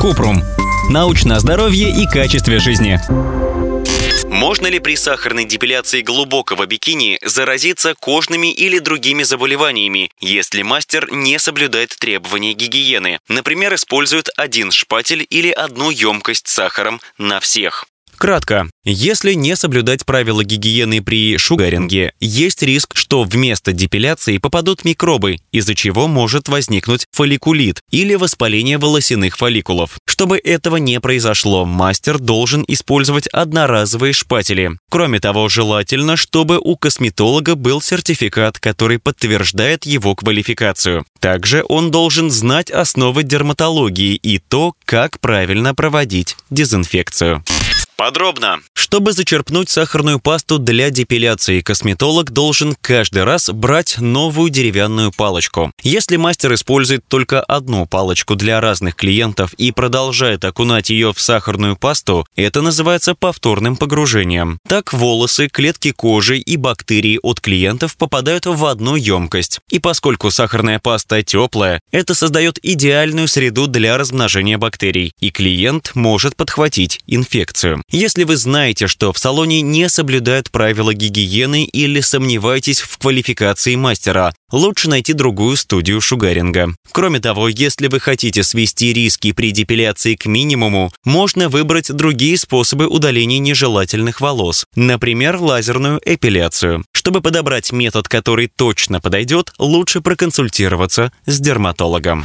Купрум. Научное здоровье и качестве жизни. Можно ли при сахарной депиляции глубокого бикини заразиться кожными или другими заболеваниями, если мастер не соблюдает требования гигиены? Например, использует один шпатель или одну емкость с сахаром на всех. Кратко. Если не соблюдать правила гигиены при шугаринге, есть риск, что вместо депиляции попадут микробы, из-за чего может возникнуть фолликулит или воспаление волосяных фолликулов. Чтобы этого не произошло, мастер должен использовать одноразовые шпатели. Кроме того, желательно, чтобы у косметолога был сертификат, который подтверждает его квалификацию. Также он должен знать основы дерматологии и то, как правильно проводить дезинфекцию. Подробно. Чтобы зачерпнуть сахарную пасту для депиляции, косметолог должен каждый раз брать новую деревянную палочку. Если мастер использует только одну палочку для разных клиентов и продолжает окунать ее в сахарную пасту, это называется повторным погружением. Так волосы, клетки кожи и бактерии от клиентов попадают в одну емкость. И поскольку сахарная паста теплая, это создает идеальную среду для размножения бактерий, и клиент может подхватить инфекцию. Если вы знаете, что в салоне не соблюдают правила гигиены или сомневаетесь в квалификации мастера, лучше найти другую студию шугаринга. Кроме того, если вы хотите свести риски при депиляции к минимуму, можно выбрать другие способы удаления нежелательных волос, например, лазерную эпиляцию. Чтобы подобрать метод, который точно подойдет, лучше проконсультироваться с дерматологом.